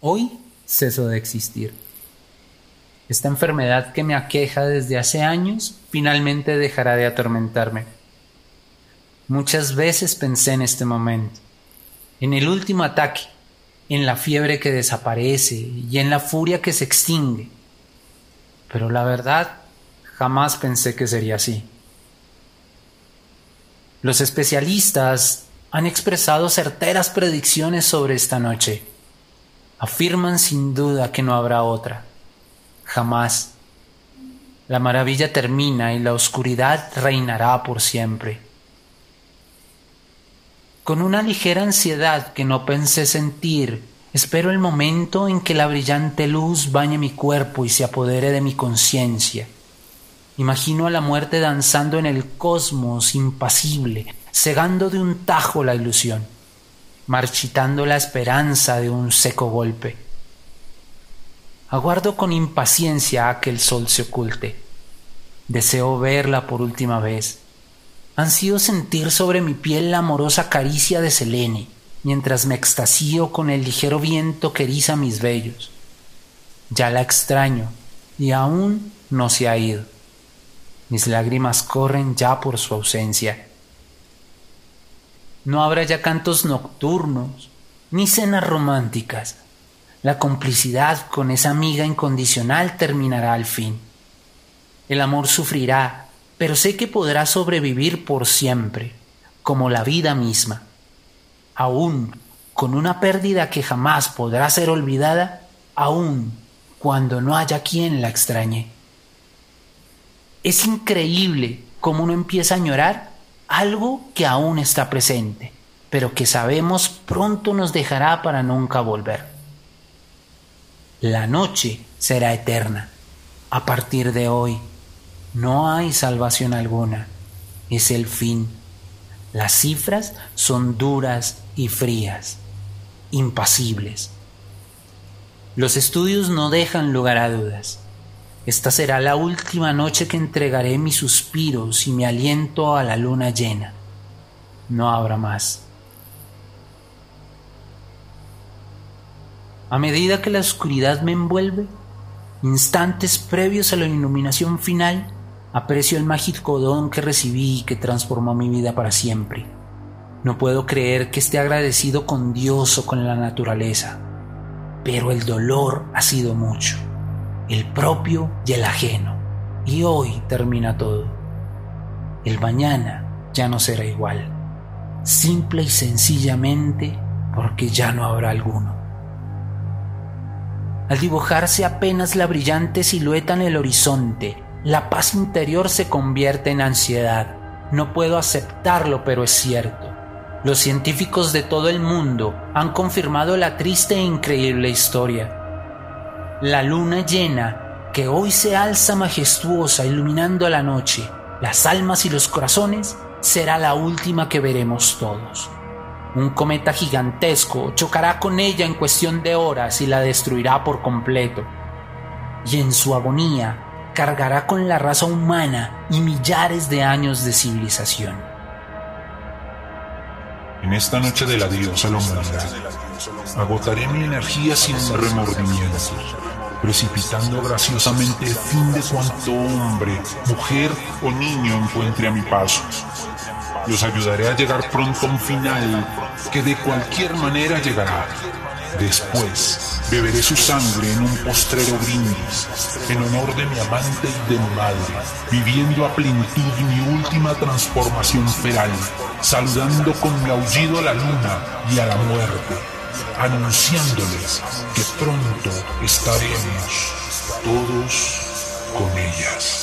Hoy ceso de existir. Esta enfermedad que me aqueja desde hace años finalmente dejará de atormentarme. Muchas veces pensé en este momento, en el último ataque, en la fiebre que desaparece y en la furia que se extingue. Pero la verdad, jamás pensé que sería así. Los especialistas han expresado certeras predicciones sobre esta noche. Afirman sin duda que no habrá otra. Jamás. La maravilla termina y la oscuridad reinará por siempre. Con una ligera ansiedad que no pensé sentir, espero el momento en que la brillante luz bañe mi cuerpo y se apodere de mi conciencia. Imagino a la muerte danzando en el cosmos impasible, cegando de un tajo la ilusión, marchitando la esperanza de un seco golpe. Aguardo con impaciencia a que el sol se oculte. Deseo verla por última vez ansío sentir sobre mi piel la amorosa caricia de Selene, mientras me extasío con el ligero viento que eriza mis vellos. Ya la extraño, y aún no se ha ido. Mis lágrimas corren ya por su ausencia. No habrá ya cantos nocturnos, ni cenas románticas. La complicidad con esa amiga incondicional terminará al fin. El amor sufrirá pero sé que podrá sobrevivir por siempre, como la vida misma. Aún con una pérdida que jamás podrá ser olvidada, aún cuando no haya quien la extrañe. Es increíble cómo uno empieza a añorar algo que aún está presente, pero que sabemos pronto nos dejará para nunca volver. La noche será eterna a partir de hoy no hay salvación alguna. Es el fin. Las cifras son duras y frías, impasibles. Los estudios no dejan lugar a dudas. Esta será la última noche que entregaré mis suspiros y mi aliento a la luna llena. No habrá más. A medida que la oscuridad me envuelve, instantes previos a la iluminación final, Aprecio el mágico don que recibí y que transformó mi vida para siempre. No puedo creer que esté agradecido con Dios o con la naturaleza, pero el dolor ha sido mucho, el propio y el ajeno, y hoy termina todo. El mañana ya no será igual, simple y sencillamente porque ya no habrá alguno. Al dibujarse apenas la brillante silueta en el horizonte, la paz interior se convierte en ansiedad. No puedo aceptarlo, pero es cierto. Los científicos de todo el mundo han confirmado la triste e increíble historia. La luna llena, que hoy se alza majestuosa iluminando la noche, las almas y los corazones, será la última que veremos todos. Un cometa gigantesco chocará con ella en cuestión de horas y la destruirá por completo. Y en su agonía, cargará con la raza humana y millares de años de civilización. En esta noche del adiós a la humanidad, agotaré mi energía sin remordimiento, precipitando graciosamente el fin de cuanto hombre, mujer o niño encuentre a mi paso. Los ayudaré a llegar pronto a un final que de cualquier manera llegará. Después, Beberé su sangre en un postrero brindis, en honor de mi amante y de mi madre, viviendo a plenitud mi última transformación feral, saludando con aullido a la luna y a la muerte, anunciándoles que pronto estaremos todos con ellas.